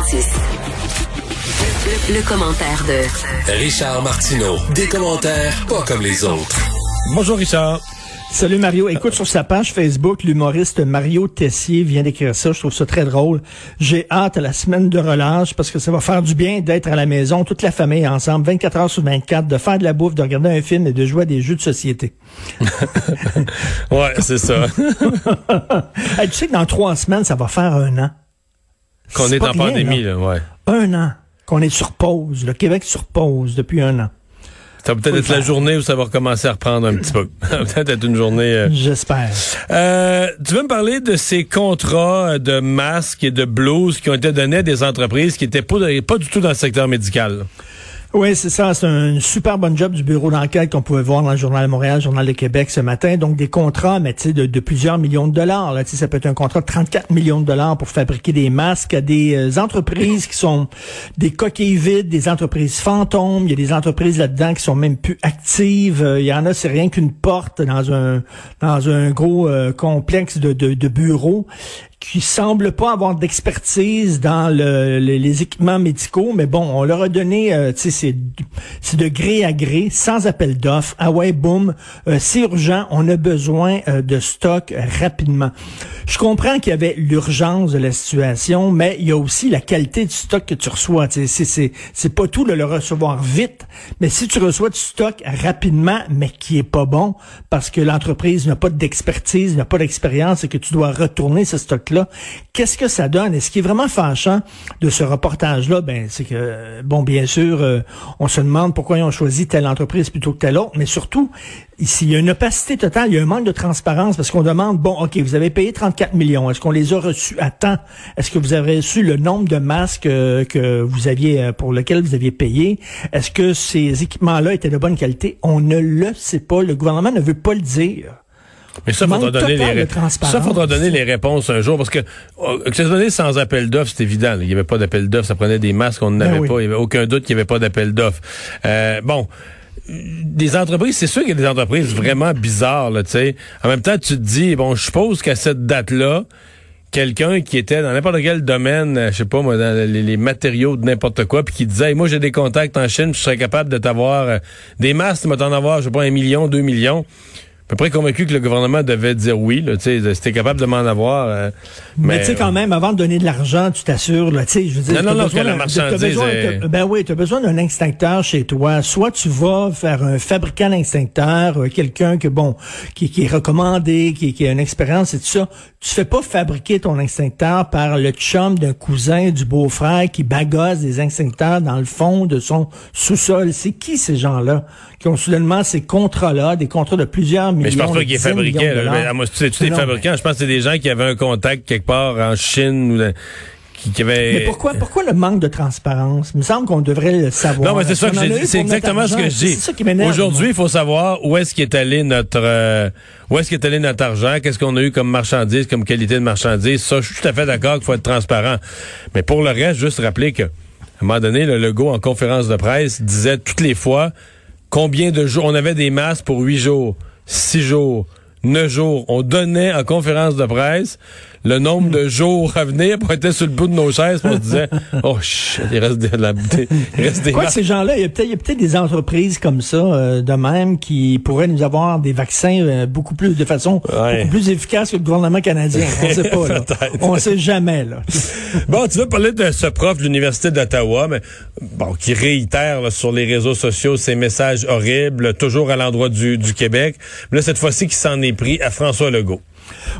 Le, le commentaire de Richard Martineau. Des commentaires pas comme les autres. Bonjour Richard. Salut Mario. Écoute, sur sa page Facebook, l'humoriste Mario Tessier vient d'écrire ça. Je trouve ça très drôle. J'ai hâte à la semaine de relâche parce que ça va faire du bien d'être à la maison, toute la famille ensemble, 24 heures sur 24, de faire de la bouffe, de regarder un film et de jouer à des jeux de société. ouais, c'est ça. Hey, tu sais que dans trois semaines, ça va faire un an. Qu'on est, en rien, pandémie, là. là, ouais. Un an qu'on est sur pause. Le Québec sur pause depuis un an. Ça va peut-être être la journée où ça va recommencer à reprendre un petit peu. Ça va peut-être être une journée... euh, J'espère. Euh, tu veux me parler de ces contrats de masques et de blouses qui ont été donnés à des entreprises qui étaient pas, pas du tout dans le secteur médical? Oui, c'est ça. C'est un super bon job du bureau d'enquête qu'on pouvait voir dans le Journal de Montréal, le Journal de Québec ce matin. Donc, des contrats, mais tu sais, de, de plusieurs millions de dollars. Là. Ça peut être un contrat de 34 millions de dollars pour fabriquer des masques à des euh, entreprises qui sont des coquilles vides, des entreprises fantômes. Il y a des entreprises là-dedans qui sont même plus actives. Euh, Il y en a, c'est rien qu'une porte dans un dans un gros euh, complexe de, de, de bureaux qui semble pas avoir d'expertise dans le- le- les équipements médicaux, mais bon, on leur a donné, euh, tu sais, c'est de gré à gré, sans appel d'offres. Ah ouais, boum, euh, c'est urgent, on a besoin euh, de stock rapidement. Je comprends qu'il y avait l'urgence de la situation, mais il y a aussi la qualité du stock que tu reçois. Tu sais, c'est c'est pas tout de le recevoir vite, mais si tu reçois du stock rapidement, mais qui est pas bon parce que l'entreprise n'a pas d'expertise, n'a pas d'expérience et que tu dois retourner ce qu'est-ce que ça donne? Et ce qui est vraiment fâchant de ce reportage-là, ben, c'est que, bon, bien sûr, euh, on se demande pourquoi ils ont choisi telle entreprise plutôt que telle autre, mais surtout, ici, il y a une opacité totale, il y a un manque de transparence parce qu'on demande, bon, OK, vous avez payé 34 millions, est-ce qu'on les a reçus à temps? Est-ce que vous avez reçu le nombre de masques euh, que vous aviez, euh, pour lequel vous aviez payé? Est-ce que ces équipements-là étaient de bonne qualité? On ne le sait pas, le gouvernement ne veut pas le dire. Mais ça, faudra donner les ça faudra donner les réponses un jour parce que que ça se donnait sans appel d'offres, c'est évident. là. Il n'y avait pas d'appel d'offres, ça prenait des masques, on n'en Ben oui. pas. Il n'y avait aucun doute qu'il n'y avait pas d'appel d'offres. Euh, bon. Des entreprises, c'est sûr qu'il y a des entreprises vraiment bizarres, là, tu sais. En même temps, tu te dis, bon, je suppose qu'à cette date-là, quelqu'un qui était dans n'importe quel domaine, euh, je sais pas moi, dans les, les matériaux de n'importe quoi, puis qui disait, Hey, moi j'ai des contacts en Chine, je serais capable de t'avoir euh, des masques, tu vas t'en avoir, je sais pas, un million, deux millions. Peu près convaincu que le gouvernement devait dire oui, là, tu sais, si t'es capable de m'en avoir. euh, Mais, tu sais, quand même, avant de donner de l'argent, tu t'assures, là, tu sais, je veux dire. Non, non, non, besoin que la marchandise besoin- est- Ben oui, tu as besoin d'un extincteur chez toi. Soit tu vas faire un fabricant d'extincteurs, euh, quelqu'un que, bon, qui, qui est recommandé, qui, qui a une expérience et tout ça. Tu fais pas fabriquer ton extincteur par le chum d'un cousin, du beau-frère qui bagasse des extincteurs dans le fond de son sous-sol. C'est qui ces gens-là qui ont soudainement ces contrats-là, des contrats de plusieurs millions Mais je pense pas qu'il est fabriqué. là. à moi, tu Non, fabricants, je pense que c'est des gens qui avaient un contact quelque part en Chine ou dans- qui, avaient. Mais pourquoi, pourquoi le manque de transparence? Il me semble qu'on devrait le savoir. Non, mais c'est ça que j'ai. C'est exactement ce que je dis. C'est ça qui m'énerve. Aujourd'hui, il faut savoir où est-ce qu'est allé notre euh, où est-ce qu'est allé notre argent, qu'est-ce qu'on a eu comme marchandise, comme qualité de marchandise. Ça, je suis tout à fait d'accord qu'il faut être transparent. Mais pour le reste, juste rappeler que à un moment donné, le logo en conférence de presse disait toutes les fois combien de jours on avait des masques pour huit jours, six jours. Neuf jours. On donnait en conférence de presse le nombre de jours à venir pour être sur le bout de nos chaises. puis On se disait, oh, shit, il reste de la, il reste des Quoi, masques. ces gens-là, il y a peut-être peut-être des entreprises comme ça, euh, de même, qui pourraient nous avoir des vaccins euh, beaucoup plus, de façon Ouais. beaucoup plus efficace que le gouvernement canadien. On sait pas, là. On sait jamais, là. Bon, tu veux parler de ce prof de l'Université d'Ottawa, mais bon, qui réitère là, sur les réseaux sociaux ses messages horribles, toujours à l'endroit du, du Québec. Mais là, cette fois-ci, qui s'en est pris à François Legault.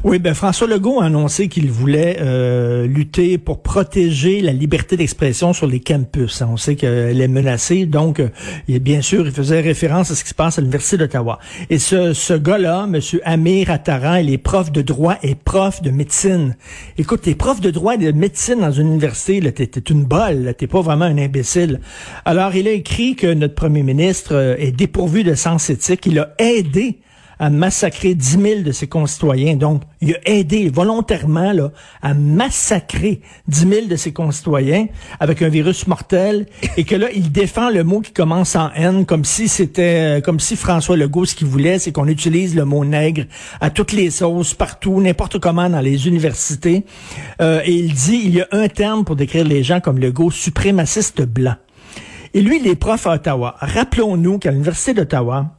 Oui, ben François Legault a annoncé qu'il voulait euh, lutter pour protéger la liberté d'expression sur les campus. On sait qu'elle est menacée, donc euh, bien sûr, il faisait référence à ce qui se passe à l'Université d'Ottawa. Et ce, ce gars-là, M. Amir Attaran, il est prof de droit et prof de médecine. Écoute, t'es prof de droit et de médecine dans une université, t'es, t'es une bolle, t'es pas vraiment un imbécile. Alors, il a écrit que notre premier ministre euh, est dépourvu de sens éthique. Il a aidé à massacrer 10 000 de ses concitoyens. Donc, il a aidé volontairement là, à massacrer 10 000 de ses concitoyens avec un virus mortel et que là, il défend le mot qui commence en N comme si c'était, euh, comme si François Legault, ce qu'il voulait, c'est qu'on utilise le mot nègre à toutes les sauces, partout, n'importe comment dans les universités. Euh, et il dit, il y a un terme pour décrire les gens comme Legault, suprémaciste blanc. Et lui, il est prof à Ottawa. Rappelons-nous qu'à l'Université d'Ottawa,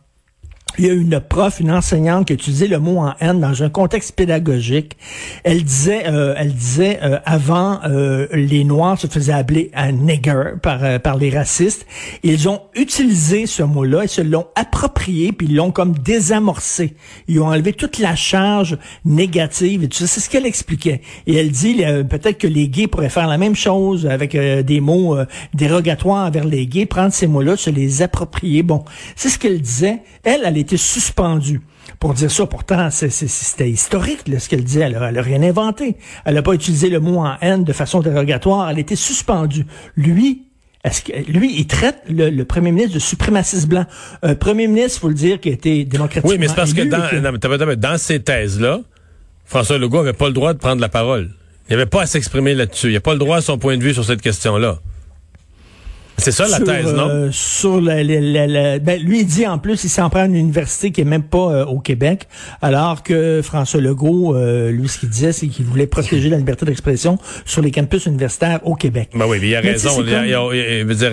il y a une prof, une enseignante qui utilisait le mot en haine dans un contexte pédagogique. Elle disait, euh, elle disait euh, avant, euh, les Noirs se faisaient appeler un nigger par par les racistes. Ils ont utilisé ce mot-là, ils se l'ont approprié, puis ils l'ont comme désamorcé. Ils ont enlevé toute la charge négative. Et tout ça, c'est ce qu'elle expliquait. Et elle dit peut-être que les gays pourraient faire la même chose avec des mots dérogatoires envers les gays, prendre ces mots-là, se les approprier. Bon, c'est ce qu'elle disait. Elle, elle été suspendue pour dire ça. Pourtant, c'était historique ce qu'elle disait. Elle n'a rien inventé. Elle n'a pas utilisé le mot en haine de façon dérogatoire. Elle a été suspendue. Lui, est-ce que lui, il traite le, premier ministre de suprémaciste blanc. Un premier ministre, faut le dire, qui a été démocratiquement Oui, mais c'est parce que dans, dans ces thèses-là, François Legault avait pas le droit de prendre la parole. Il n'avait pas à s'exprimer là-dessus. Il n'a pas le droit à son point de vue sur cette question-là. C'est ça la thèse, non? Euh, sur la, ben, lui, il dit en plus, il s'en prend à une université qui est même pas euh, au Québec, alors que François Legault, euh, lui, ce qu'il disait, c'est qu'il voulait protéger la liberté d'expression sur les campus universitaires au Québec. Ben oui, il a raison. Il, veut dire,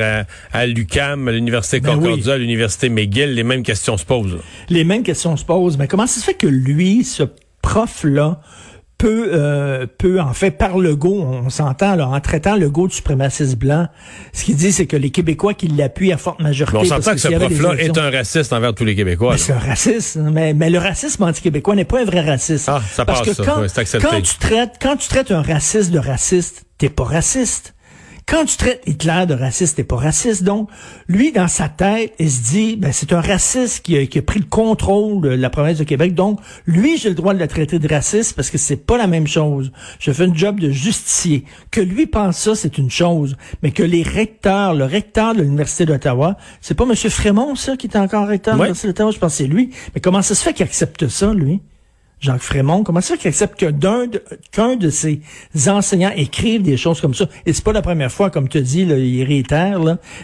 à, l'UCAM, à l'Université ben Concordia, à l'Université McGill, les mêmes questions se posent. Les mêmes questions se posent. Mais comment ça se fait que lui, ce prof-là, peut, euh, peut en fait, par le go, on s'entend, là, en traitant le go de suprémaciste blanc, ce qu'il dit, c'est que les Québécois qui l'appuient à forte majorité... Mais on s'entend que, ce prof-là est un raciste envers tous les Québécois. C'est un raciste, mais, mais le racisme anti-québécois n'est pas un vrai racisme. Ah, ça Parce passe, que quand, quand tu traites, quand tu traites un raciste de raciste, t'es pas raciste. Quand tu traites Hitler de raciste, t'es pas raciste. Donc, lui, dans sa tête, il se dit, ben, c'est un raciste qui a, qui a, pris le contrôle de la province de Québec. Donc, lui, j'ai le droit de le traiter de raciste parce que c'est pas la même chose. Je fais un job de justicier. Que lui pense ça, c'est une chose. Mais que les recteurs, le recteur de l'Université d'Ottawa, c'est pas M. Frémont, ça, qui est encore recteur de l'Université d'Ottawa, je pense que c'est lui. Mais comment ça se fait qu'il accepte ça, lui? Jacques Frémont, comment ça qu'il accepte qu'un de ses enseignants écrive des choses comme ça? Et c'est pas la première fois, comme tu dis, là, il réitère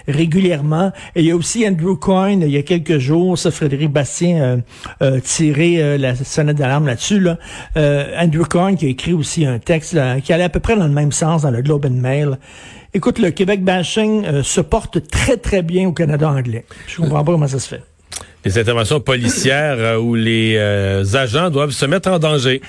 régulièrement. Et il y a aussi Andrew Coyne, il y a quelques jours, ça, Frédéric Bastien euh, euh tiré euh, la sonnette d'alarme là-dessus. Là. Euh, Andrew Coyne qui a écrit aussi un texte qui allait à peu près dans le même sens dans le Globe and Mail. Écoute, le Québec bashing se porte très, très bien au Canada anglais. Je comprends pas comment ça se fait les interventions policières euh, où les euh, agents doivent se mettre en danger.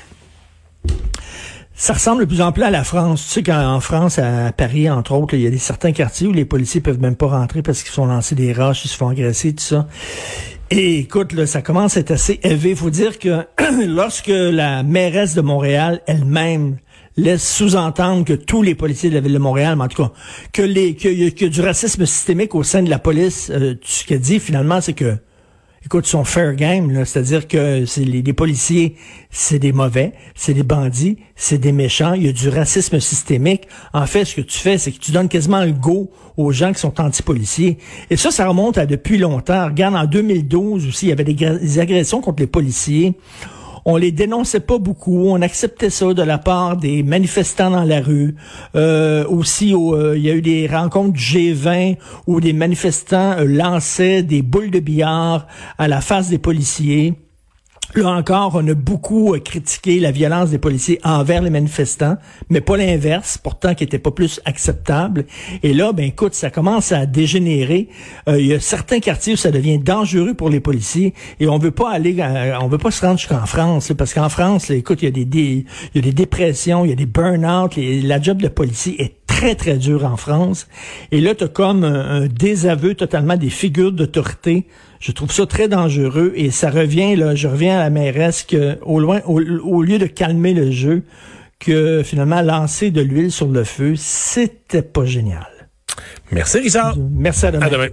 Ça ressemble de plus en plus à la France. Tu sais qu'en France, à Paris, entre autres, il y a des certains quartiers où les policiers peuvent même pas rentrer parce qu'ils sont lancés des roches, ils se font agresser, tout ça. Et écoute, là, ça commence à être assez élevé. Il faut dire que lorsque la mairesse de Montréal elle-même laisse sous-entendre que tous les policiers de la ville de Montréal, mais en tout cas, que les qu'il y, a du racisme systémique au sein de la police, euh, ce qu'elle dit finalement, c'est que écoute, son fair game, c'est-à-dire que c'est les, policiers, c'est des mauvais, c'est des bandits, c'est des méchants, il y a du racisme systémique. En fait, ce que tu fais, c'est que tu donnes quasiment le go aux gens qui sont anti-policiers. Et ça, ça remonte à depuis longtemps. Regarde, en 2012 aussi, il y avait des agressions contre les policiers on les dénonçait pas beaucoup, on acceptait ça de la part des manifestants dans la rue. Euh, aussi, euh, il y a eu des rencontres du G20 où des manifestants euh, lançaient des boules de billard à la face des policiers. Là encore, on a beaucoup euh, critiqué la violence des policiers envers les manifestants, mais pas l'inverse, pourtant qui était pas plus acceptable. Et là, ben écoute, ça commence à dégénérer. Euh, il y a certains quartiers où ça devient dangereux pour les policiers et on veut pas aller, euh, on veut pas se rendre jusqu'en France, parce qu'en France, écoute, il y a des, il y a des dépressions, il y a des burn-out, la job de policier est très, très dur en France. Et là, tu as comme un désaveu totalement des figures d'autorité je trouve ça très dangereux et ça revient, là, je reviens à la mairesse que, au, loin, au, lieu de calmer le jeu, que finalement lancer de l'huile sur le feu, c'était pas génial. Merci Richard. Merci à demain. À demain.